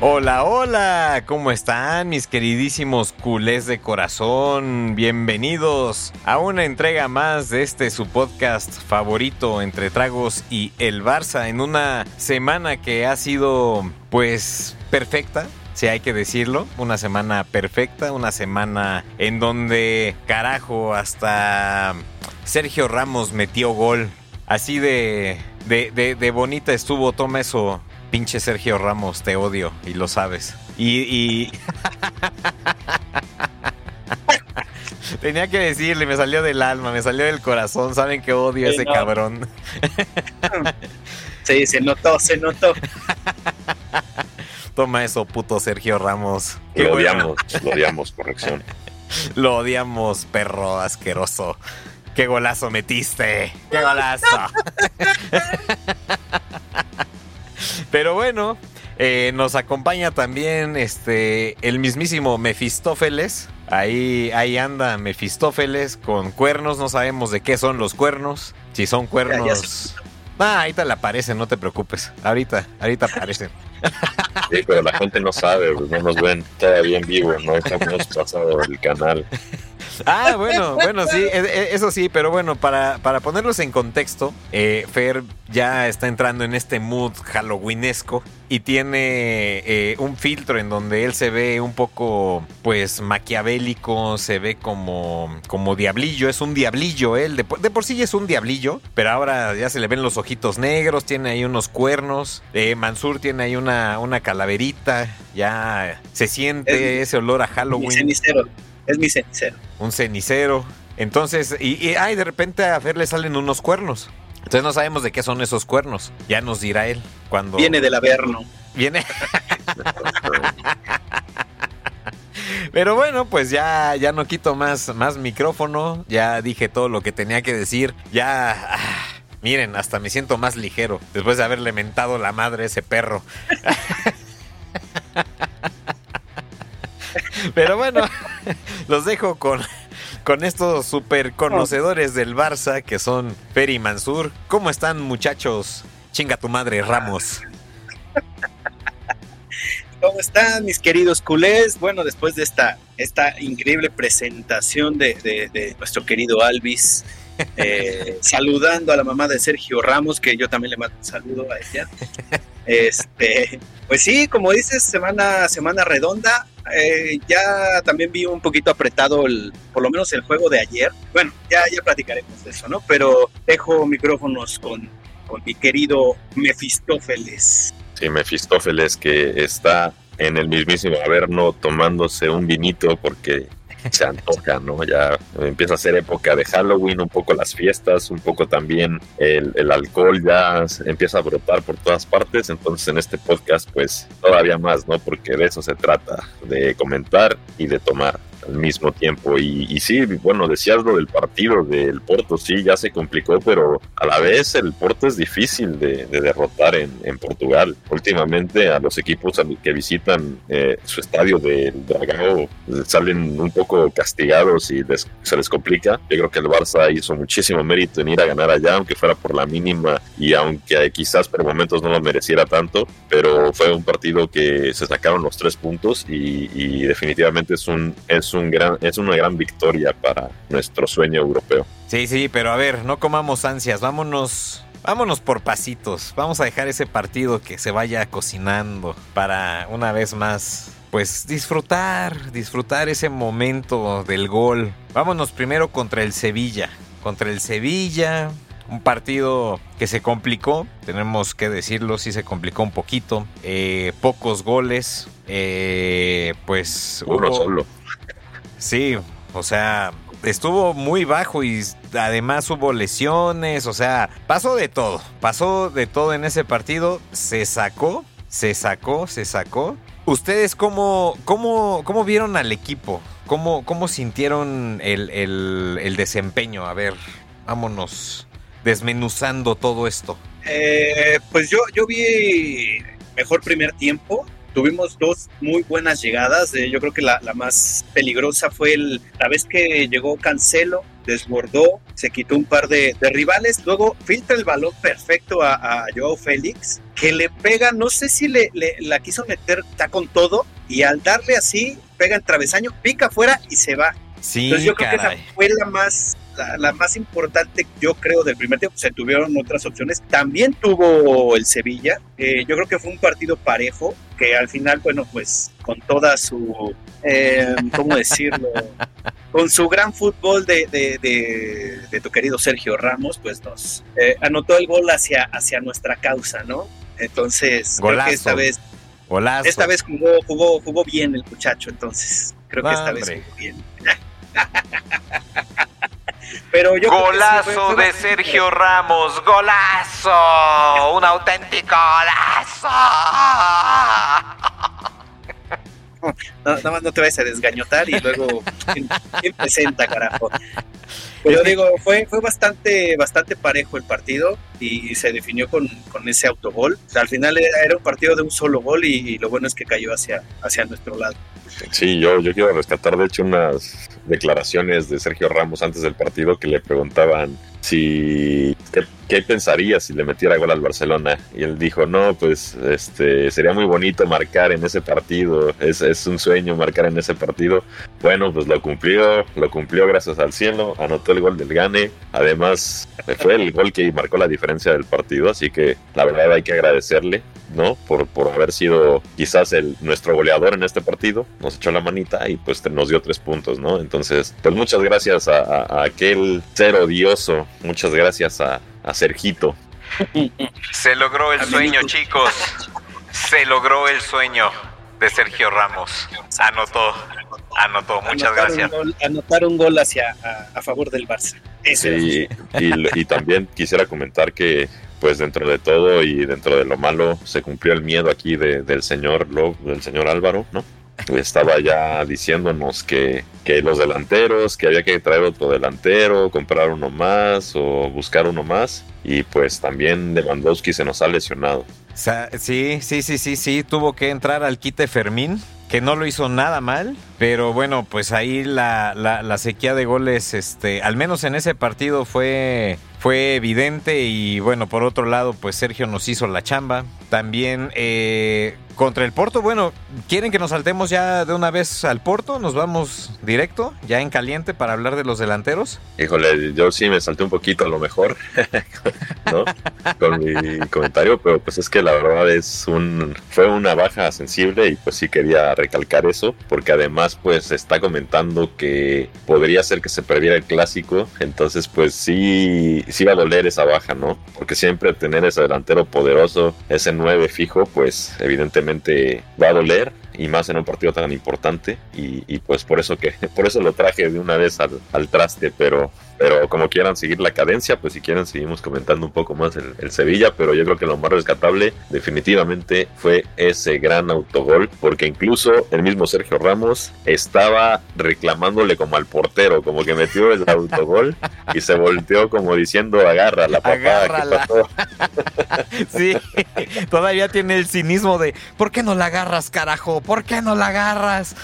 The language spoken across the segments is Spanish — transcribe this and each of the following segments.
Hola, hola, ¿cómo están mis queridísimos culés de corazón? Bienvenidos a una entrega más de este su podcast favorito entre tragos y el Barça en una semana que ha sido pues perfecta, si hay que decirlo, una semana perfecta, una semana en donde carajo hasta Sergio Ramos metió gol. Así de, de, de, de bonita estuvo, toma eso, Pinche Sergio Ramos, te odio y lo sabes. Y. y... Tenía que decirle, me salió del alma, me salió del corazón. Saben que odio a ese no. cabrón. Sí, se notó, se notó. Toma eso, puto Sergio Ramos. Lo bueno. odiamos, lo odiamos, corrección. Lo odiamos, perro asqueroso. ¡Qué golazo metiste! ¡Qué golazo! Pero bueno, eh, nos acompaña también este el mismísimo Mefistófeles. Ahí, ahí anda Mefistófeles con cuernos. No sabemos de qué son los cuernos. Si son cuernos. Ya, ya sé. Ah, ahorita le aparecen, no te preocupes. Ahorita, ahorita aparecen. Sí, pero la gente no sabe, pues, no nos ven todavía en vivo, no estamos pasado el canal. Ah, bueno, bueno, sí, e- e- eso sí, pero bueno, para, para ponerlos en contexto, eh, Fer ya está entrando en este mood halloweenesco y tiene eh, un filtro en donde él se ve un poco, pues, maquiavélico, se ve como, como diablillo, es un diablillo él, de, por- de por sí es un diablillo, pero ahora ya se le ven los ojitos negros, tiene ahí unos cuernos, eh, Mansur tiene ahí una, una calaverita, ya se siente Es ese olor a Mi Halloween cenicero. Es mi cenicero. un cenicero. Entonces, y, y ay, de repente a Fer le salen unos cuernos. Entonces no sabemos de qué son esos cuernos. Ya nos dirá él cuando Viene del Averno. viene. Pero bueno, pues ya, ya no quito más, más micrófono. Ya dije todo lo que tenía que decir. Ya. ah, miren, hasta me siento más ligero. Después de haberle mentado la madre a ese perro. Pero bueno, los dejo con, con estos super conocedores del Barça que son Fer y Mansur. ¿Cómo están, muchachos? Chinga tu madre, Ramos. ¿Cómo están mis queridos culés? Bueno, después de esta, esta increíble presentación de, de- nuestro querido Alvis, eh, saludando a la mamá de Sergio Ramos, que yo también le mando un saludo a ella. Este, pues sí, como dices, semana, semana redonda. Eh, ya también vi un poquito apretado el, por lo menos el juego de ayer. Bueno, ya, ya platicaremos de eso, ¿no? Pero dejo micrófonos con, con mi querido Mefistófeles. Sí, Mefistófeles que está en el mismísimo Averno tomándose un vinito porque se antoja, ¿no? Ya empieza a ser época de Halloween, un poco las fiestas, un poco también el, el alcohol ya empieza a brotar por todas partes, entonces en este podcast pues todavía más, ¿no? Porque de eso se trata, de comentar y de tomar al mismo tiempo. Y, y sí, bueno, decías lo del partido del Porto, sí, ya se complicó, pero a la vez el Porto es difícil de, de derrotar en, en Portugal. Últimamente a los equipos que visitan eh, su estadio del Dragao eh, salen un poco castigados y les- se les complica. Yo creo que el Barça hizo muchísimo mérito en ir a ganar allá, aunque fuera por la mínima y aunque quizás por momentos no lo mereciera tanto, pero fue un partido que se sacaron los tres puntos y, y definitivamente es un, es un gran, es una gran victoria para nuestro sueño europeo. Sí, sí, pero a ver, no comamos ansias, vámonos Vámonos por pasitos. Vamos a dejar ese partido que se vaya cocinando para una vez más, pues disfrutar, disfrutar ese momento del gol. Vámonos primero contra el Sevilla. Contra el Sevilla, un partido que se complicó, tenemos que decirlo, sí se complicó un poquito. Eh, pocos goles, eh, pues... Uno solo. Sí, o sea, estuvo muy bajo y además hubo lesiones, o sea, pasó de todo, pasó de todo en ese partido, se sacó, se sacó, se sacó. ¿Ustedes cómo, cómo, cómo vieron al equipo? ¿Cómo, cómo sintieron el, el, desempeño? A ver, vámonos desmenuzando todo esto. Eh, pues yo, yo vi mejor primer tiempo, tuvimos dos muy buenas llegadas. Eh, yo creo que la, más peligrosa fue el, la vez que llegó Cancelo, desbordó, se quitó un par de, rivales, luego filtra el balón perfecto a, a, Joao Félix, que le pega, no sé si le, la quiso meter, está con todo, y al darle así, pega en travesaño, pica afuera y se va. Sí, Entonces yo creo que esa fue la más la, más importante, yo creo, del primer tiempo. Se tuvieron otras opciones. También tuvo el Sevilla. Eh, yo creo que fue un partido parejo, que al final, bueno, pues con toda su, eh, ¿cómo decirlo? con su gran fútbol de, de, tu querido Sergio Ramos, pues nos eh, anotó el gol hacia, hacia nuestra causa, ¿no? Entonces, creo que esta vez Esta vez jugó, jugó, jugó bien el muchacho, entonces creo que esta vez jugó bien. Pero yo golazo de Sergio Ramos, golazo, un auténtico golazo. No, nada más no te vayas a desgañotar y luego ¿quién, presenta, carajo? Pero digo, fue, fue bastante, bastante parejo el partido y, se definió con, con ese autogol. al final era, un partido de un solo gol y, lo bueno es que cayó hacia, hacia nuestro lado. Sí, yo, yo quiero rescatar de hecho unas declaraciones de Sergio Ramos antes del partido que le preguntaban si qué, pensaría si le metiera gol al Barcelona. Y él dijo no pues este sería muy bonito marcar en ese partido es, es un sueño marcar en ese partido bueno pues lo cumplió lo cumplió gracias al cielo anotó el gol del Gane. Además fue el gol que marcó la diferencia del partido así que la verdad hay que agradecerle no por, por haber sido quizás el nuestro goleador en este partido nos echó la manita y pues nos dio tres puntos no entonces pues muchas gracias a, a aquel ser odioso Muchas gracias a, a Sergito. Se logró el sueño, chicos. Se logró el sueño de Sergio Ramos. Anotó, anotó. Muchas gracias. anotar un gol hacia a, favor del Barça. sí, y, y, también quisiera comentar que, pues dentro de todo y dentro de lo malo, se cumplió el miedo aquí de, del señor del señor Álvaro, ¿no? estaba ya diciéndonos que, que, los delanteros, que había que traer otro delantero, comprar uno más o buscar uno más. Y pues también Lewandowski se nos ha lesionado. Sí, sí, sí, sí, sí, tuvo que entrar al quite Fermín, que no lo hizo nada mal, pero bueno, pues ahí la, la, sequía de goles, este, al menos en ese partido fue, fue evidente y bueno, por otro lado, pues Sergio nos hizo la chamba. También eh, contra el Porto, bueno, ¿quieren que nos saltemos ya de una vez al Porto? ¿Nos vamos directo, ya en caliente, para hablar de los delanteros? Híjole, yo sí me salté un poquito a lo mejor, ¿no? Con mi comentario, pero pues es que la verdad es un, fue una baja sensible y pues sí quería recalcar eso, porque además pues está comentando que podría ser que se perdiera el clásico, entonces pues sí, sí va a doler esa baja, ¿no? Porque siempre tener ese delantero poderoso, ese 9 fijo, pues evidentemente va a doler y más en un partido tan importante y, pues por eso que por eso lo traje de una vez al, traste pero pero como quieran seguir la cadencia pues si quieren seguimos comentando un poco más el, Sevilla pero yo creo que lo más rescatable definitivamente fue ese gran autogol porque incluso el mismo Sergio Ramos estaba reclamándole como al portero como que metió el autogol y se volteó como diciendo agarra la papá sí todavía tiene el cinismo de ¿por qué no la agarras carajo? ¿por qué no la agarras?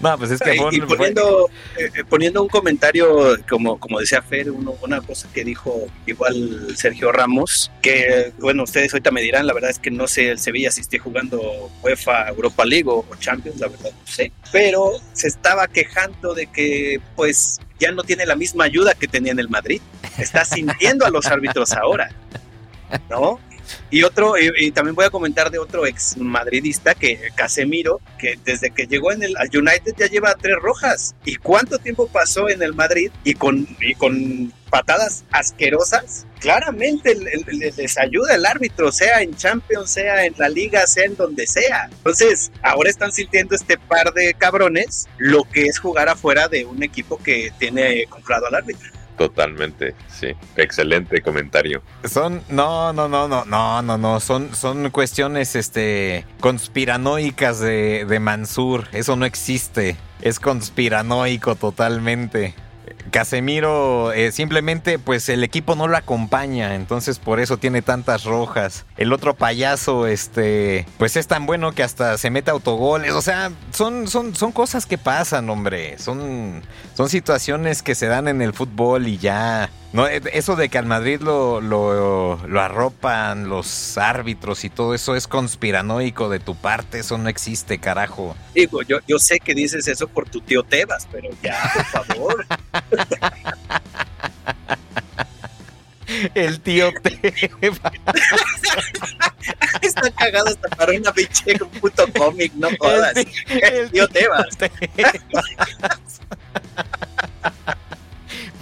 No, pues es que y, poniendo, eh, eh, poniendo un comentario, como, como decía Fer, una cosa que dijo igual Sergio Ramos, que bueno, ustedes ahorita me dirán, la verdad es que no sé el Sevilla si esté jugando UEFA Europa League o, Champions, la verdad no sé, pero se estaba quejando de que pues ya no tiene la misma ayuda que tenía en el Madrid, está sintiendo a los árbitros ahora, ¿no? Y otro, y, también voy a comentar de otro ex madridista, que Casemiro, que desde que llegó en el al United ya lleva tres rojas. ¿Y cuánto tiempo pasó en el Madrid? Y con, y con patadas asquerosas, claramente les ayuda el árbitro, sea en Champions, sea en la liga, sea en donde sea. Entonces, ahora están sintiendo este par de cabrones lo que es jugar afuera de un equipo que tiene comprado al árbitro. Totalmente, sí. Excelente comentario. Son, no, no, no, no, no, no, no. Son, son cuestiones, este, conspiranoicas de, de Mansur. Eso no existe. Es conspiranoico totalmente. Casemiro eh, simplemente pues el equipo no lo acompaña, entonces por eso tiene tantas rojas. El otro payaso este pues es tan bueno que hasta se mete autogoles, o sea, son son son cosas que pasan, hombre. Son son situaciones que se dan en el fútbol y ya no, eh, eso de que al Madrid lo, lo, arropan los árbitros y todo eso es conspiranoico de tu parte, eso no existe, carajo. Digo, yo, yo sé que dices eso por tu tío Tebas, pero ya, por favor. El tío Tebas. Está cagado hasta para una pinche un puto cómic, no jodas. El, tío Tebas.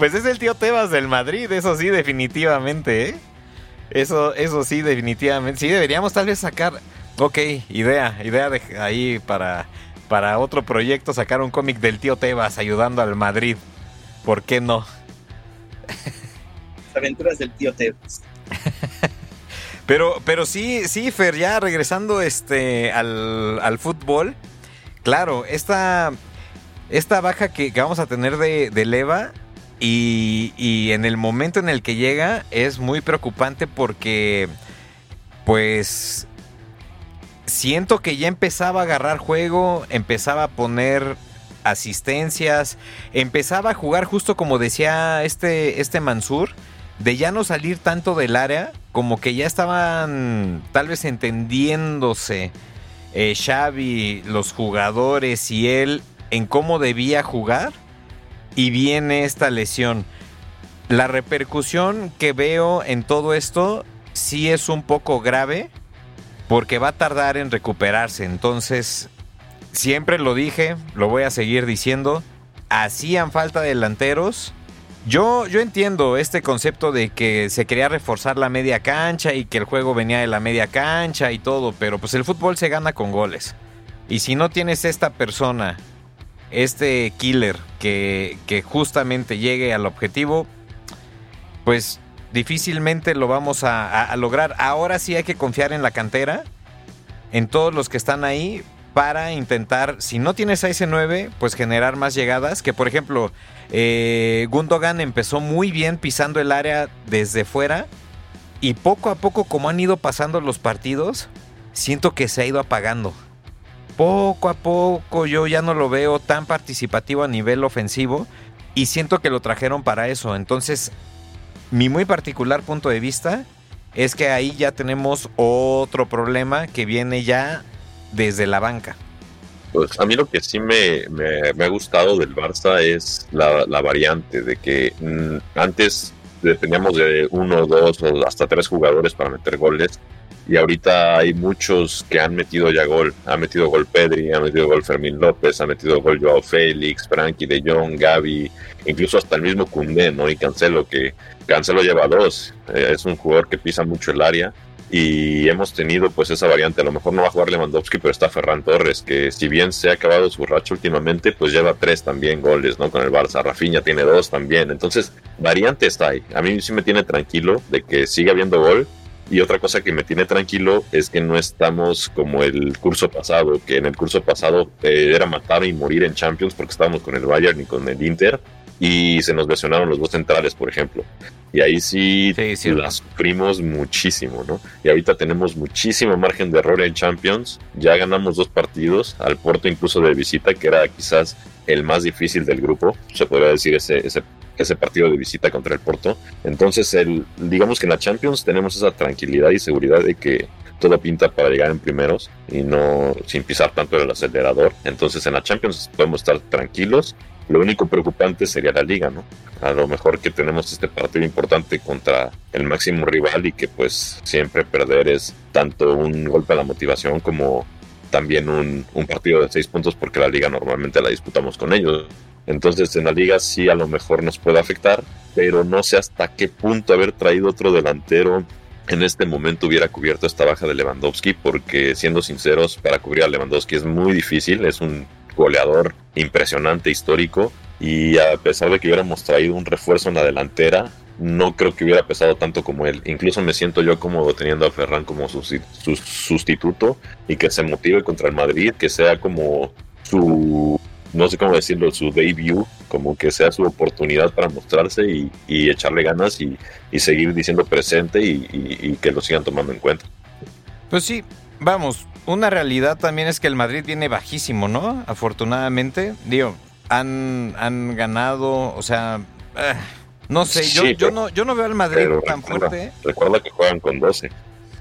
Pues es el tío Tebas del Madrid, eso sí, definitivamente, ¿eh? Eso, eso sí, definitivamente. Sí, deberíamos tal vez sacar. Ok, idea, idea de ahí para, para otro proyecto, sacar un cómic del tío Tebas ayudando al Madrid. ¿Por qué no? Las aventuras del tío Tebas. pero, pero sí, sí, Fer, ya regresando este al, al fútbol. Claro, esta, esta baja que, vamos a tener de, de Leva y, en el momento en el que llega es muy preocupante porque pues siento que ya empezaba a agarrar juego, empezaba a poner asistencias, empezaba a jugar justo como decía este, este Mansur, de ya no salir tanto del área, como que ya estaban tal vez entendiéndose eh, Xavi, los jugadores y él en cómo debía jugar y viene esta lesión. La repercusión que veo en todo esto sí es un poco grave porque va a tardar en recuperarse. Entonces, siempre lo dije, lo voy a seguir diciendo, hacían falta delanteros. Yo, yo entiendo este concepto de que se quería reforzar la media cancha y que el juego venía de la media cancha y todo, pero pues el fútbol se gana con goles. Y si no tienes esta persona este killer que, justamente llegue al objetivo, pues difícilmente lo vamos a, lograr. Ahora sí hay que confiar en la cantera, en todos los que están ahí, para intentar, si no tienes a ese 9, pues generar más llegadas. Que por ejemplo, eh, Gundogan empezó muy bien pisando el área desde fuera. Y poco a poco, como han ido pasando los partidos, siento que se ha ido apagando poco a poco yo ya no lo veo tan participativo a nivel ofensivo y siento que lo trajeron para eso. Entonces, mi muy particular punto de vista es que ahí ya tenemos otro problema que viene ya desde la banca. Pues a mí lo que sí me, ha gustado del Barça es la, variante de que mm, antes dependíamos de uno, dos o hasta tres jugadores para meter goles y ahorita hay muchos que han metido ya gol. Ha metido gol Pedri, ha metido gol Fermín López, ha metido gol Joao Félix, Frankie de Jong, Gaby, incluso hasta el mismo Cundé, ¿no? Y Cancelo, que Cancelo lleva dos. Eh, es un jugador que pisa mucho el área y hemos tenido pues esa variante. A lo mejor no va a jugar Lewandowski, pero está Ferran Torres, que si bien se ha acabado su racha últimamente, pues lleva tres también goles, ¿no? Con el Barça. Rafinha tiene dos también. Entonces, variante está ahí. A mí sí me tiene tranquilo de que siga habiendo gol y otra cosa que me tiene tranquilo es que no estamos como el curso pasado, que en el curso pasado eh, era matar y morir en Champions porque estábamos con el Bayern y con el Inter. y se nos lesionaron los dos centrales, por ejemplo. Y ahí sí, sí, la sufrimos muchísimo, ¿no? Y ahorita tenemos muchísimo margen de error en Champions. Ya ganamos dos partidos, al Porto incluso de visita, que era quizás el más difícil del grupo, se podría decir ese, ese, partido de visita contra el Porto. Entonces, el, digamos que en la Champions tenemos esa tranquilidad y seguridad de que todo pinta para llegar en primeros y no sin pisar tanto el acelerador. Entonces en la Champions podemos estar tranquilos. Lo único preocupante sería la liga, ¿no? A lo mejor que tenemos este partido importante contra el máximo rival y que pues siempre perder es tanto un golpe a la motivación como también un, un partido de seis puntos porque la liga normalmente la disputamos con ellos. Entonces en la liga sí a lo mejor nos puede afectar, pero no sé hasta qué punto haber traído otro delantero en este momento hubiera cubierto esta baja de Lewandowski, porque siendo sinceros, para cubrir a Lewandowski es muy difícil, es un goleador impresionante, histórico, y a pesar de que hubiéramos traído un refuerzo en la delantera, no creo que hubiera pesado tanto como él. Incluso me siento yo cómodo teniendo a Ferran como su, su sustituto y que se motive contra el Madrid, que sea como su no sé cómo decirlo, su debut, como que sea su oportunidad para mostrarse y, echarle ganas y, seguir diciendo presente y, que lo sigan tomando en cuenta. Pues sí, vamos, una realidad también es que el Madrid viene bajísimo, ¿no? Afortunadamente, digo, han, han ganado, o sea, eh, no sé, yo, yo, no, yo no veo al Madrid tan fuerte. Recuerda que juegan con 12.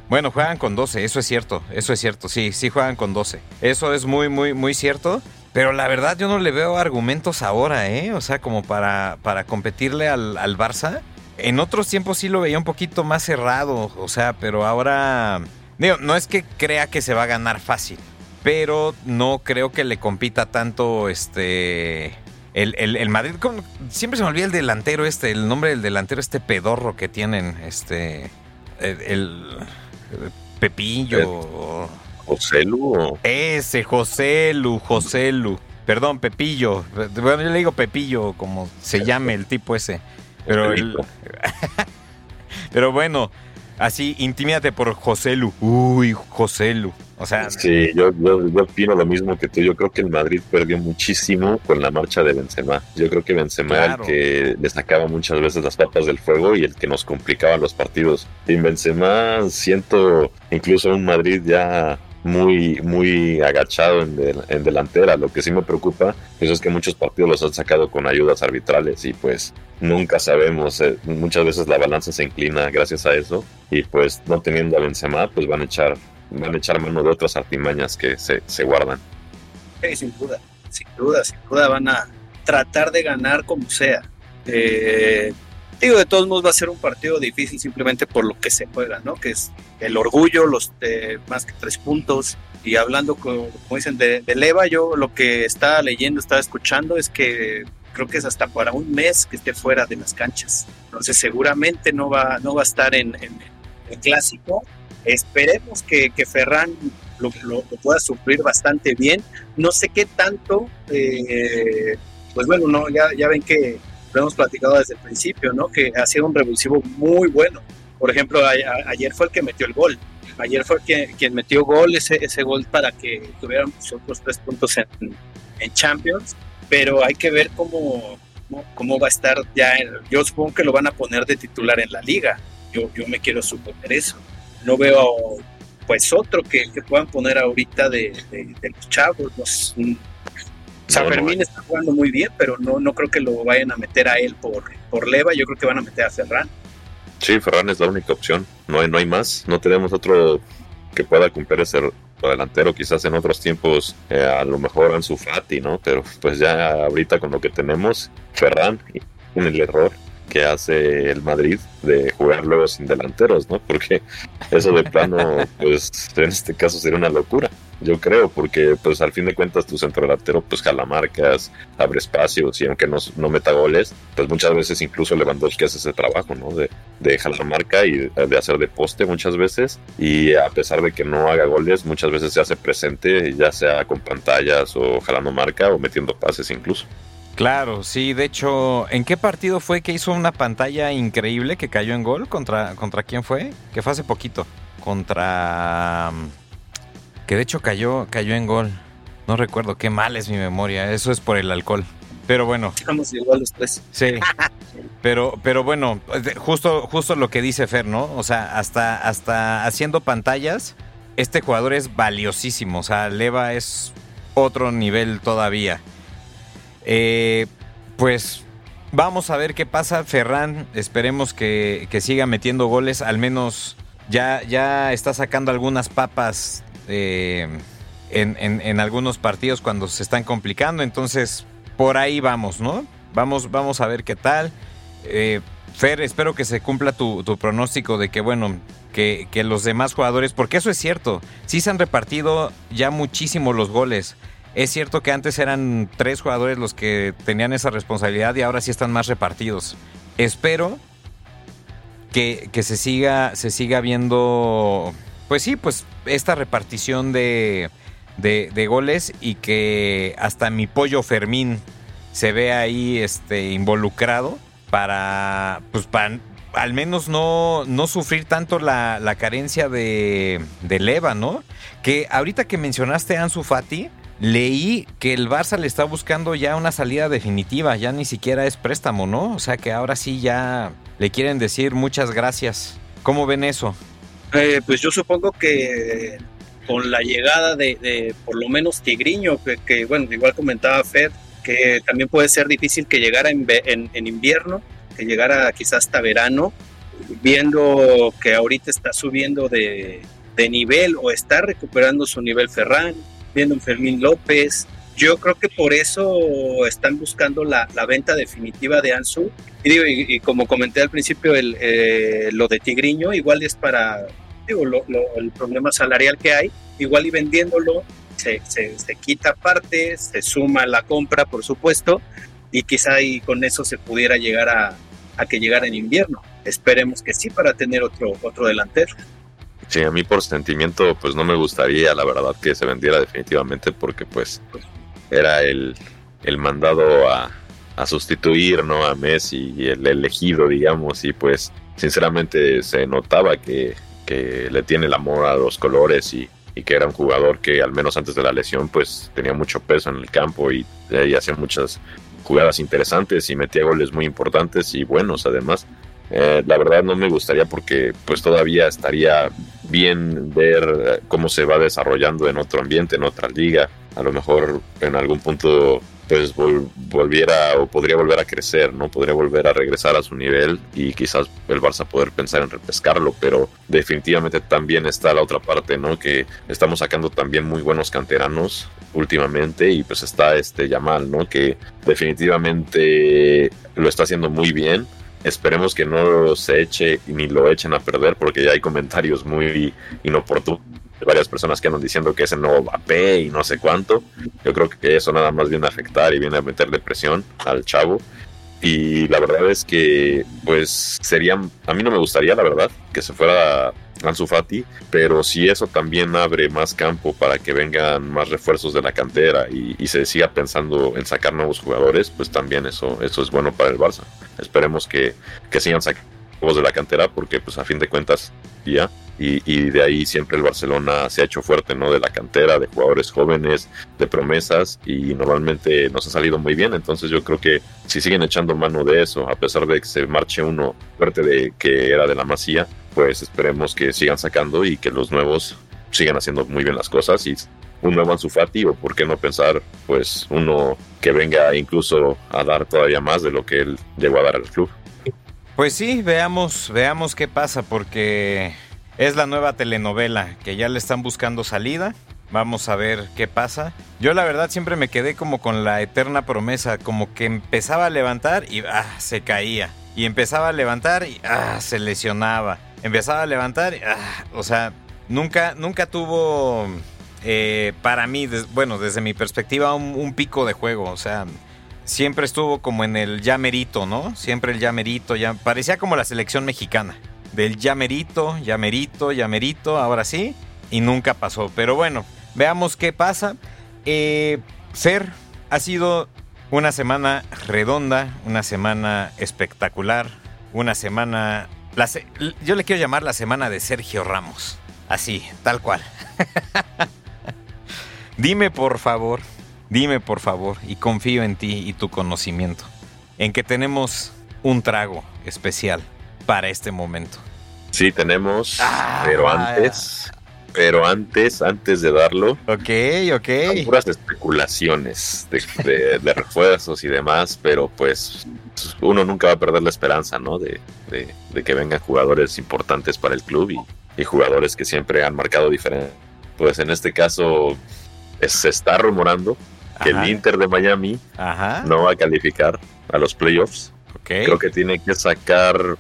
Bueno, juegan con 12, eso es cierto, eso es cierto, sí, sí juegan con 12. Eso es muy, muy, muy cierto. Pero la verdad yo no le veo argumentos ahora, ¿eh? O sea, como para, para competirle al, al Barça. En otros tiempos sí lo veía un poquito más cerrado, o sea, pero ahora... Digo, no es que crea que se va a ganar fácil, pero no creo que le compita tanto este... El, el, Madrid, siempre se me olvida el delantero este, el nombre del delantero este pedorro que tienen, este... El... el Pepillo... ¿Joselu? Ese, Joselu, Joselu. Perdón, Pepillo. Bueno, yo le digo Pepillo, como se llame el tipo ese. Pero, Pero bueno, así, intimídate por Joselu. Uy, Joselu. O sea. Sí, yo, yo, opino lo mismo que tú. Yo creo que el Madrid perdió muchísimo con la marcha de Benzema. Yo creo que Benzema era el que le sacaba muchas veces las papas del fuego y el que nos complicaba los partidos. Sin Benzema siento incluso un Madrid ya muy, muy agachado en, delantera. Lo que sí me preocupa pues, es que muchos partidos los han sacado con ayudas arbitrales y pues nunca sabemos. Eh, muchas veces la balanza se inclina gracias a eso y pues no teniendo a Benzema pues van a echar, van a echar mano de otras artimañas que se, se guardan. sin duda, sin duda, sin duda van a tratar de ganar como sea. Eh, Digo, de todos modos va a ser un partido difícil simplemente por lo que se juega, ¿no? Que es el orgullo, los más que tres puntos. Y hablando, como, dicen, de, Leva, yo lo que estaba leyendo, estaba escuchando es que creo que es hasta para un mes que esté fuera de las canchas. Entonces seguramente no va, no va a estar en, el clásico. Esperemos que, que Ferran lo, pueda sufrir bastante bien. No sé qué tanto, eh, pues bueno, no, ya, ya ven que lo hemos platicado desde el principio, ¿no? Que ha sido un revulsivo muy bueno. Por ejemplo, ayer fue el que metió el gol. Ayer fue quien, quien metió gol, ese, ese gol para que tuvieran otros tres puntos en Champions. Pero hay que ver cómo, cómo, va a estar ya. yo supongo que lo van a poner de titular en la liga. Yo, yo me quiero suponer eso. No veo pues otro que, que puedan poner ahorita de, de, los chavos. Los, San Fermín está jugando muy bien, pero no, no creo que lo vayan a meter a él por, por leva. Yo creo que van a meter a Ferran. Sí, Ferran es la única opción. No hay, no hay más. No tenemos otro que pueda cumplir ese delantero. Quizás en otros tiempos eh, a lo mejor Ansu Fati, ¿no? Pero pues ya ahorita con lo que tenemos, Ferran en el error que hace el Madrid de jugar luego sin delanteros, ¿no? Porque eso de plano, pues en este caso sería una locura yo creo, porque pues al fin de cuentas tu centro delantero pues jala marcas, abre espacios y aunque no, no meta goles, pues muchas veces incluso Lewandowski hace ese trabajo, ¿no? De, de jalar marca y de hacer de poste muchas veces y a pesar de que no haga goles, muchas veces se hace presente, ya sea con pantallas o jalando marca o metiendo pases incluso. Claro, sí, de hecho, ¿en qué partido fue que hizo una pantalla increíble que cayó en gol? ¿Contra, contra quién fue? Que fue hace poquito. Contra... Que de hecho cayó, cayó en gol. No recuerdo, qué mal es mi memoria. Eso es por el alcohol. Pero bueno. Estamos igual los tres. Sí. Pero, pero bueno, justo, justo lo que dice Fer, ¿no? O sea, hasta, hasta haciendo pantallas, este jugador es valiosísimo. O sea, Leva es otro nivel todavía. Eh, pues vamos a ver qué pasa. Ferran, esperemos que, siga metiendo goles. Al menos ya, ya está sacando algunas papas eh, en, algunos partidos cuando se están complicando. Entonces, por ahí vamos, ¿no? Vamos, vamos a ver qué tal. Eh, Fer, espero que se cumpla tu, pronóstico de que, bueno, que, que, los demás jugadores, porque eso es cierto, sí se han repartido ya muchísimo los goles. Es cierto que antes eran tres jugadores los que tenían esa responsabilidad y ahora sí están más repartidos. Espero que, se siga se siga viendo, pues sí, pues esta repartición de, de, goles y que hasta mi pollo Fermín se vea ahí este, involucrado para, pues para al menos no, no sufrir tanto la, la carencia de, de Leva, ¿no? Que ahorita que mencionaste a Ansu Fati, Leí que el Barça le está buscando ya una salida definitiva, ya ni siquiera es préstamo, ¿no? O sea que ahora sí ya le quieren decir muchas gracias. ¿Cómo ven eso? Eh, pues yo supongo que con la llegada de, por lo menos Tigriño, que, bueno, igual comentaba Fed, que también puede ser difícil que llegara en, en invierno, que llegara quizás hasta verano, viendo que ahorita está subiendo de, de nivel o está recuperando su nivel Ferran, viendo en Fermín López. Yo creo que por eso están buscando la, venta definitiva de Ansu. Y, digo, y, como comenté al principio, el, eh, lo de Tigriño igual es para digo, el problema salarial que hay, igual y vendiéndolo se, se, quita parte, se suma la compra, por supuesto, y quizá y con eso se pudiera llegar a, a que llegara en invierno. Esperemos que sí para tener otro, otro delantero. Sí, a mí por sentimiento pues no me gustaría la verdad que se vendiera definitivamente porque pues era el, mandado a, sustituir ¿no? a Messi y el elegido digamos y pues sinceramente se notaba que, le tiene el amor a los colores y, que era un jugador que al menos antes de la lesión pues tenía mucho peso en el campo y, y hacía muchas jugadas interesantes y metía goles muy importantes y buenos además. Eh, la verdad no me gustaría porque pues todavía estaría bien ver eh, cómo se va desarrollando en otro ambiente, en otra liga. A lo mejor en algún punto pues volviera o podría volver a crecer, ¿no? Podría volver a regresar a su nivel y quizás el Barça poder pensar en repescarlo, pero definitivamente también está la otra parte, ¿no? Que estamos sacando también muy buenos canteranos últimamente y pues está este Yamal, ¿no? Que definitivamente lo está haciendo muy bien Esperemos que no se eche ni lo echen a perder porque ya hay comentarios muy inoportunos de varias personas que andan diciendo que ese no va y no sé cuánto. Yo creo que eso nada más viene a afectar y viene a meterle presión al chavo. Y la verdad es que, pues, sería, a mí no me gustaría, la verdad, que se fuera Ansu Fati, pero si eso también abre más campo para que vengan más refuerzos de la cantera y, se siga pensando en sacar nuevos jugadores, pues también eso, eso es bueno para el Barça. Esperemos que, que sigan sacando de la cantera porque pues a fin de cuentas ya y, de ahí siempre el Barcelona se ha hecho fuerte, ¿no? De la cantera, de jugadores jóvenes, de promesas y normalmente nos ha salido muy bien. Entonces yo creo que si siguen echando mano de eso, a pesar de que se marche uno fuerte de que era de la Masía, pues esperemos que sigan sacando y que los nuevos sigan haciendo muy bien las cosas y un nuevo Ansu Fati o por qué no pensar pues uno que venga incluso a dar todavía más de lo que él llegó a dar al club. Pues sí, veamos, veamos qué pasa porque es la nueva telenovela que ya le están buscando salida. Vamos a ver qué pasa. Yo la verdad siempre me quedé como con la eterna promesa, como que empezaba a levantar y ah, se caía. Y empezaba a levantar y ah, se lesionaba. Empezaba a levantar y ah, o sea, nunca, nunca tuvo eh, para mí, bueno, desde mi perspectiva, un, pico de juego. O sea, siempre estuvo como en el llamerito, ¿no? Siempre el llamerito, ya parecía como la selección mexicana del llamerito, llamerito, llamerito, ahora sí, y nunca pasó. Pero bueno, veamos qué pasa. Eh, Fer, ha sido una semana redonda, una semana espectacular, una semana... yo le quiero llamar la semana de Sergio Ramos. Así, tal cual. Dime por favor, dime por favor, y confío en ti y tu conocimiento, en que tenemos un trago especial para este momento. Sí, tenemos, Ah, pero vaya. antes, pero antes, antes de darlo, Ok, ok. puras especulaciones de, de- de refuerzos y demás, pero pues uno nunca va a perder la esperanza, ¿no? De, de- que vengan jugadores importantes para el club y, y jugadores que siempre han marcado diferente. Pues en este caso es- se está rumorando que Ajá, el Inter de Miami Ajá. no va a calificar a los playoffs. ok. Creo que tiene que sacar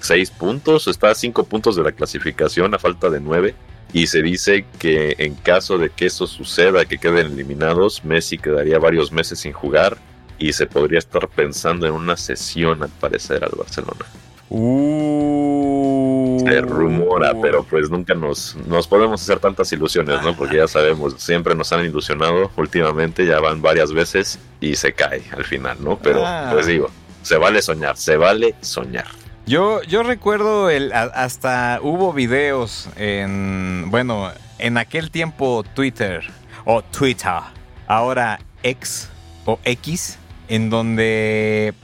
seis puntos, está a cinco puntos de la clasificación a falta de nueve. Y se dice que en caso de que eso suceda, que queden eliminados, Messi quedaría varios meses sin jugar y se podría estar pensando en una sesión al parecer al Barcelona. Uh. Se rumora, pero pues nunca nos, nos podemos hacer tantas ilusiones, ¿no? Porque ya sabemos, siempre nos han ilusionado últimamente, ya van varias veces y se cae al final, ¿no? Pero Ah. pues digo, se vale soñar, se vale soñar. Yo, yo recuerdo el, hasta hubo videos en, bueno, en aquel tiempo Twitter o Twitter, ahora X o X, en donde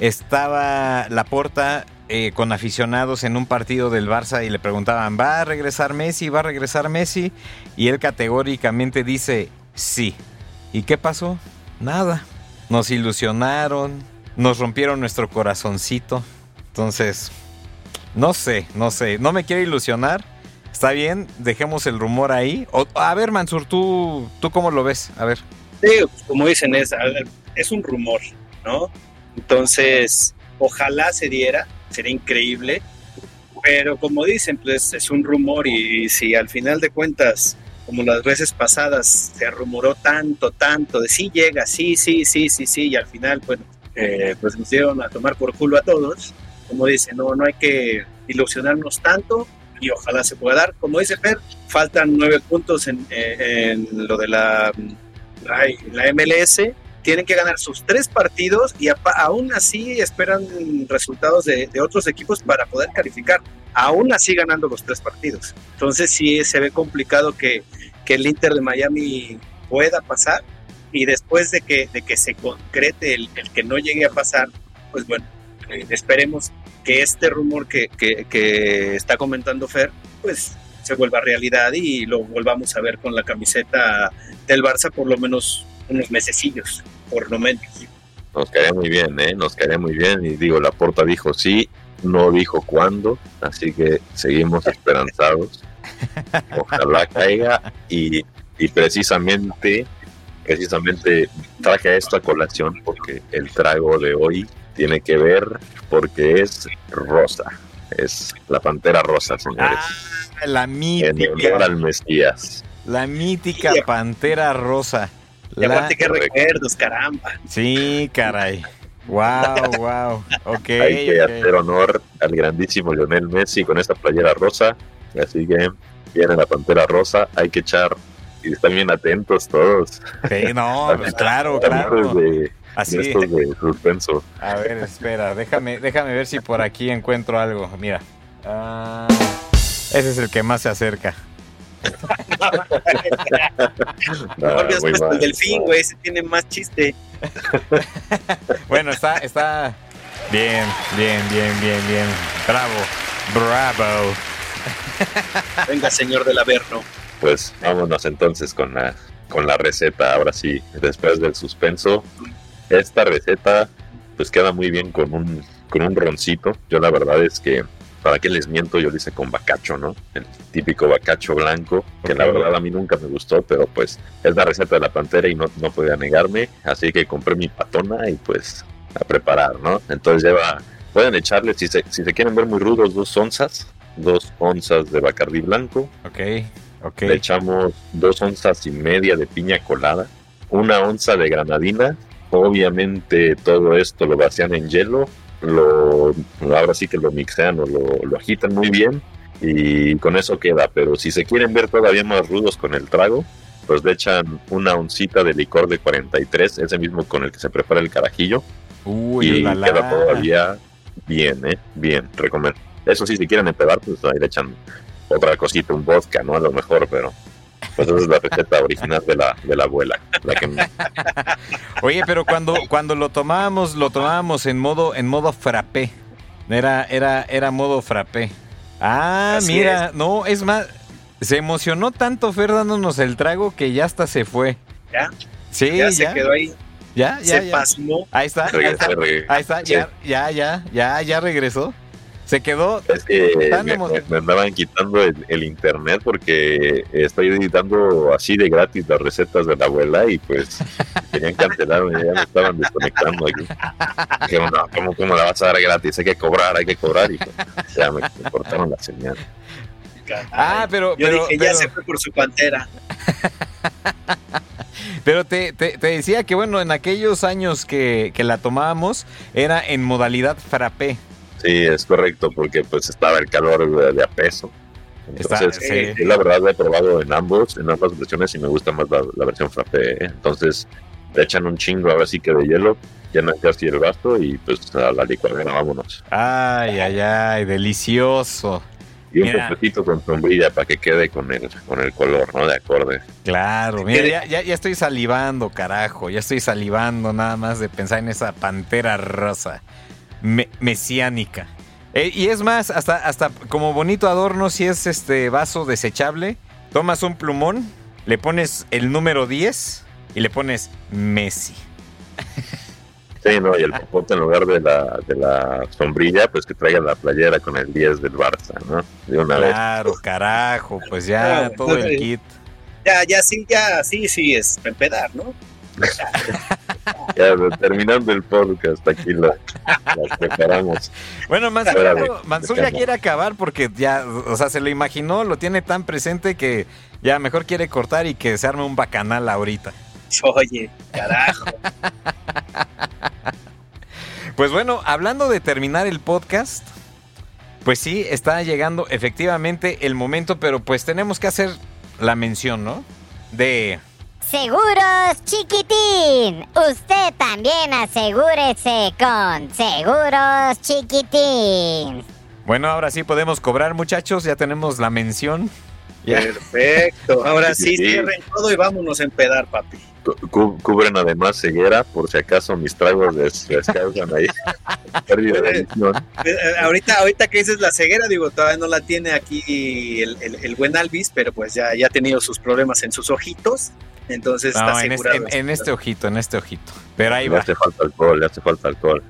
estaba la porta con aficionados en un partido del Barça y le preguntaban, ¿va a regresar Messi? ¿Va a regresar Messi? Y él categóricamente dice, sí. ¿Y qué pasó? Nada. Nos ilusionaron, nos rompieron nuestro corazoncito. Entonces, no sé, no sé, no me quiero ilusionar. Está bien, dejemos el rumor ahí. O- a ver, Mansur, ¿tú, ¿tú cómo lo ves? A ver. Sí, pues, como dicen, es, es un rumor, ¿no? Entonces, ojalá se diera, sería increíble, pero como dicen, pues es un rumor y, si al final de cuentas, como las veces pasadas, se rumoró tanto, tanto, de sí llega, sí, sí, sí, sí, sí, y al final, bueno, eh, pues nos dieron a tomar por culo a todos, como dicen, no, no hay que ilusionarnos tanto y ojalá se pueda dar. Como dice Fer, faltan nueve puntos en, eh, lo de la la, MLS tienen que ganar sus tres partidos y aún así esperan resultados de, de otros equipos para poder calificar, aún así ganando los tres partidos. Entonces sí se ve complicado que, que el Inter de Miami pueda pasar y después de que, de que se concrete el, el que no llegue a pasar, pues bueno, eh, esperemos que este rumor que, que, que está comentando Fer, pues se vuelva realidad y lo volvamos a ver con la camiseta del Barça por lo menos unos mesecillos, por lo menos. Nos caería muy bien, ¿eh? Nos caería muy bien. Y digo, la porta dijo sí, no dijo cuándo, así que seguimos esperanzados. Ojalá caiga y, y precisamente, precisamente traje esto a colación porque el trago de hoy tiene que ver porque es rosa. Es la pantera rosa, señores. Ah, la en honor mítica, al Mesías. la mítica pantera rosa. Y La- aparte, qué recuerdos, caramba. Sí, caray. Wow, wow. Ok, Hay que hacer honor al grandísimo Lionel Messi con esta playera rosa. Así que viene la pantera rosa. Hay que echar y están bien atentos todos. Sí, no, pues claro, claro. De Así. estos de suspenso. A ver, espera, déjame, déjame ver si por aquí encuentro algo. Mira. Ah, ese es el que más se acerca. Que Ah, muy mal. el delfín, güey, ese tiene más chiste. Bueno, está, está. Bien, bien, bien, bien, bien. Bravo. Bravo. Venga, señor del Averno. Pues vámonos entonces con la, con la receta. Ahora sí, después del suspenso. Esta receta pues queda muy bien con un, con un roncito. Yo la verdad es que, ¿para qué les miento? Yo lo hice con bacacho, ¿no? El típico bacacho blanco, que la verdad a mí nunca me gustó, pero pues es la receta de la pantera y no, no podía negarme. Así que compré mi patona y pues a preparar, ¿no? Entonces lleva, pueden echarle, si se, si se quieren ver muy rudos, dos onzas, dos onzas de bacardí blanco, Ok, ok. le echamos dos onzas y media de piña colada, una onza de granadina. Obviamente todo esto lo vacían en hielo, lo, ahora sí que lo mixean o lo, lo agitan muy bien y con eso queda. Pero si se quieren ver todavía más rudos con el trago, pues le echan una oncita de licor de 43, ese mismo con el que se prepara el carajillo Uy, y la, la. queda todavía bien, ¿eh? Bien, recomiendo. Eso sí, si quieren empedar, pues ahí le echan otra cosita, un vodka, ¿no? A lo mejor, pero Pues esa es la receta original de la, de la abuela. La que... Oye, pero cuando, cuando lo tomábamos, lo tomábamos en modo, en modo frappé. Era, era, era modo frappé. Ah, Así mira, no, es más, se emocionó tanto Fer dándonos el trago que ya hasta se fue. Ya, Sí, ya, ya, se quedó ahí, ya, ya, se ya. pasmó. Ahí está, ahí está, ahí está, ya, ya, ya, ya, ya regresó. Se quedó Es que Tan me, andaban quitando el, el internet porque estoy editando así de gratis las recetas de la abuela y pues querían cancelarme, ya me estaban desconectando aquí. Dijeron, no, ¿cómo, ¿cómo la vas a dar gratis? Hay que cobrar, hay que cobrar y pues, ya me, me cortaron la señal. Ah, pero, Yo pero, dije, pero, ya se fue por su pantera. pero te, te- te decía que bueno, en aquellos años que, que la tomábamos era en modalidad frappé. Sí, es correcto, porque pues estaba el calor de, de a peso. Está- Entonces, sí. sí, la verdad he probado en ambos, en ambas versiones y me gusta más la, la versión frappé. ¿eh? Entonces, le echan un chingo ahora sí que de hielo, llenan casi el vaso y pues a la licuadora vámonos. Ay, ay, ay, delicioso. Y un poquito con sombrilla para que quede con el, con el color, ¿no? De acorde. Claro, mira, ya, ya, ya estoy salivando, carajo. Ya estoy salivando nada más de pensar en esa pantera rosa. Me- mesiánica. Eh, y es más, hasta, hasta como bonito adorno, si es este vaso desechable, tomas un plumón, le pones el número 10 y le pones Messi. Sí, no, y el popote en lugar de la, de la sombrilla, pues que traiga la playera con el 10 del Barça, ¿no? De una vez. Claro, carajo, pues ya todo el kit. Ya, ya sí, ya sí, sí es para empedar, ¿no? Ya, terminando el podcast, aquí la, la preparamos. Bueno, Mansur, Espérame, no, Mansur ya quiere acabar porque ya, o sea, se lo imaginó, lo tiene tan presente que ya mejor quiere cortar y que se arme un bacanal ahorita. Oye, carajo. Pues bueno, hablando de terminar el podcast, pues sí, está llegando efectivamente el momento, pero pues tenemos que hacer la mención, ¿no? De... Seguros Chiquitín. Usted también asegúrese con Seguros Chiquitín. Bueno, ahora sí podemos cobrar, muchachos, ya tenemos la mención. Ya. Perfecto. Ahora sí. cierren todo y vámonos a empedar, papi. Cu- cu- cubren además ceguera, por si acaso mis tragos les, les causan ahí pérdida de visión. Eh, eh, ahorita, ahorita que dices la ceguera, digo, todavía no la tiene aquí el, el- el buen Alvis, pero pues ya, ya ha tenido sus problemas en sus ojitos. Entonces está No, en este, en- en este ojito, en este ojito. Pero ahí Le va. hace falta alcohol, le hace falta alcohol.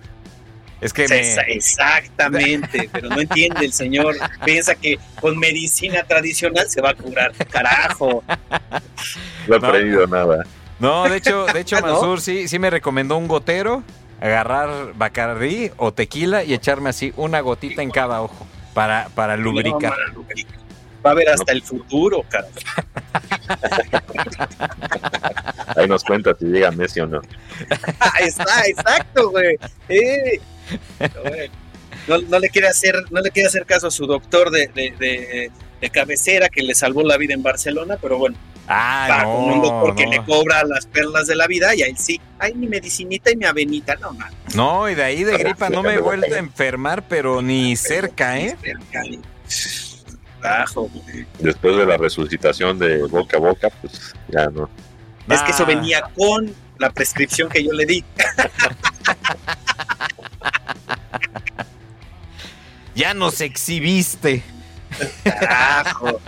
Es que me... Exactamente, pero no entiende el señor. Piensa que con medicina tradicional se va a curar. Carajo. No No. aprendido nada. No, de hecho, de hecho, ¿no? Mansur sí, sí me recomendó un gotero, agarrar Bacardí o tequila y echarme así una gotita en cada ojo para, para lubricar. No. Va a ver hasta el futuro, carajo. Ahí nos cuenta si llega Messi o no. Ah, está, exacto, güey. Eh. No, no le quiere hacer, no le quiere hacer caso a su doctor de, de, de- de cabecera que le salvó la vida en Barcelona, pero bueno, Ah, va con un doctor no, que le no. cobra las perlas de la vida y a él sí. Ay, mi medicinita y mi avenita, no man. No, y de ahí de gripa no me he vuelto a enfermar, pero ni cerca, ¿eh? Carajo, güey. Después de la resucitación de boca a boca, pues ya no. Es que eso Ah, venía con la prescripción que yo le di. Ya nos exhibiste. Carajo.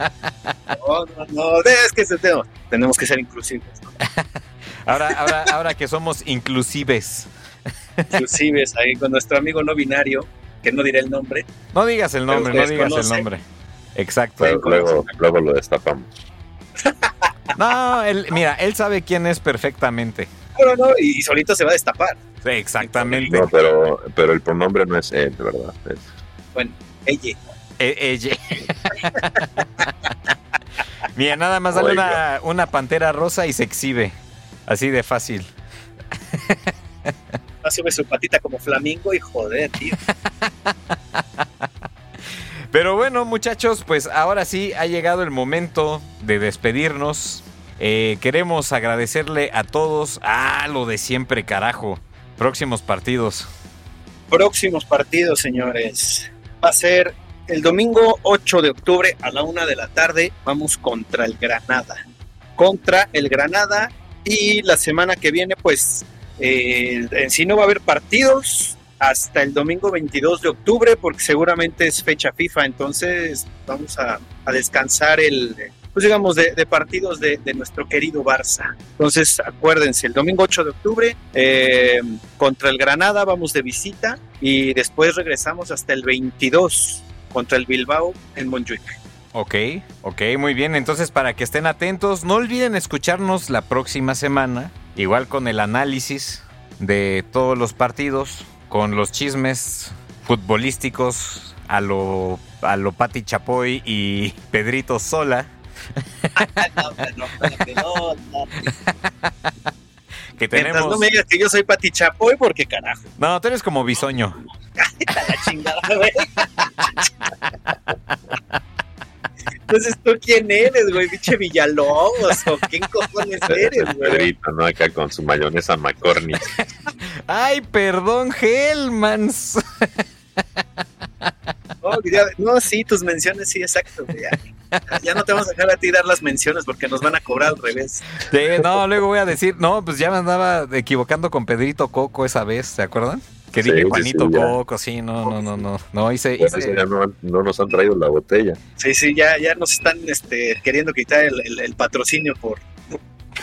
No, no, no. Es que se- tenemos, tenemos que ser inclusivos. ¿no? Ahora, ahora, ahora que somos inclusives. Inclusives ahí con nuestro amigo no binario, que no diré el nombre. No digas el nombre, no digas el nombre. Exacto. Pero luego, luego lo destapamos. No, él, mira, él sabe quién es perfectamente. No, no, y solito se va a destapar. Sí, exactamente. No, pero, pero el pronombre no es él, de verdad. Es- Bueno, ella. E- ella. Mira, nada más dale una, una pantera rosa y se exhibe. Así de fácil. Sube su patita como flamingo y joder, tío. Pero bueno, muchachos, pues ahora sí ha llegado el momento de despedirnos. Eh, queremos agradecerle a todos. Ah, lo de siempre, carajo. Próximos partidos. Próximos partidos, señores. Va a ser el domingo 8 de octubre a la una de la tarde. Vamos contra el Granada. contra el Granada y la semana que viene pues eh, en sí no va a haber partidos hasta el domingo 22 de octubre porque seguramente es fecha FIFA, entonces vamos a, descansar el, pues digamos, de, partidos de, de, nuestro querido Barça. Entonces acuérdense, el domingo 8 de octubre eh, contra el Granada vamos de visita y después regresamos hasta el 22 contra el Bilbao en Montjuic. Ok, ok, muy bien. Entonces, para que estén atentos, no olviden escucharnos la próxima semana, igual con el análisis de todos los partidos, con los chismes futbolísticos a lo, a lo Pati Chapoy y Pedrito Sola. Que tenemos... Mientras no me digas que yo soy Pati Chapoy, porque carajo. No, tú eres como bisoño. la chingada, güey. Entonces, ¿tú quién eres, güey? ¿Pinche Villalobos? ¿O quién cojones eres, güey? Pedrito, ¿no? Acá con su mayonesa McCormick. Ay, perdón, Hellmans. Oh, ya, no, sí, tus menciones, sí, exacto. Ya, ya, no te vamos a dejar a ti dar las menciones porque nos van a cobrar al revés. Sí, no, luego voy a decir, no, pues ya me andaba equivocando con Pedrito Coco esa vez, ¿se acuerdan? Que dije sí, Juanito sí, Coco, sí, no, no, no, no, no, hice, bueno, hice... Ya no, no, nos han traído la botella. Sí, sí, ya, ya nos están este, queriendo quitar el, el, el patrocinio por,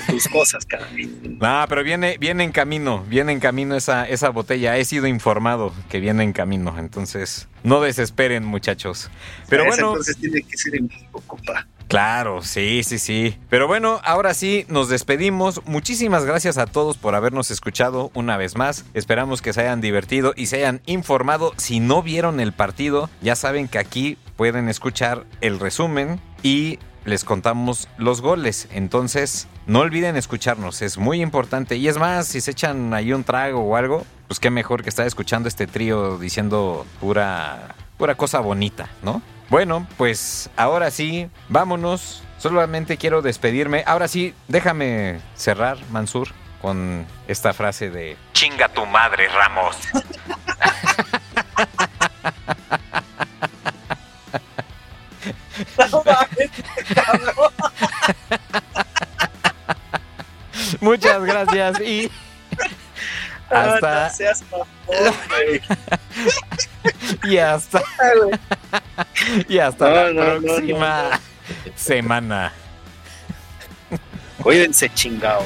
tus cosas, cara. No, pero viene, viene en camino, viene en camino esa, esa botella. He sido informado que viene en camino, entonces no desesperen, muchachos. Pero bueno. Entonces tiene que ser en vivo, compa. Claro, sí, sí, sí. Pero bueno, ahora sí, nos despedimos. Muchísimas gracias a todos por habernos escuchado una vez más. Esperamos que se hayan divertido y se hayan informado. Si no vieron el partido, ya saben que aquí pueden escuchar el resumen y les contamos los goles. Entonces, no olviden escucharnos, es muy importante. Y es más, si se echan ahí un trago o algo, pues qué mejor que estar escuchando este trío diciendo pura, pura cosa bonita, ¿no? Bueno, pues ahora sí, vámonos. Solamente quiero despedirme. Ahora sí, déjame cerrar, Mansur, con esta frase de Chinga tu madre, Ramos. Muchas gracias y hasta no seas mamón, y hasta y hasta No, la no, próxima semana. Cuídense, chingado.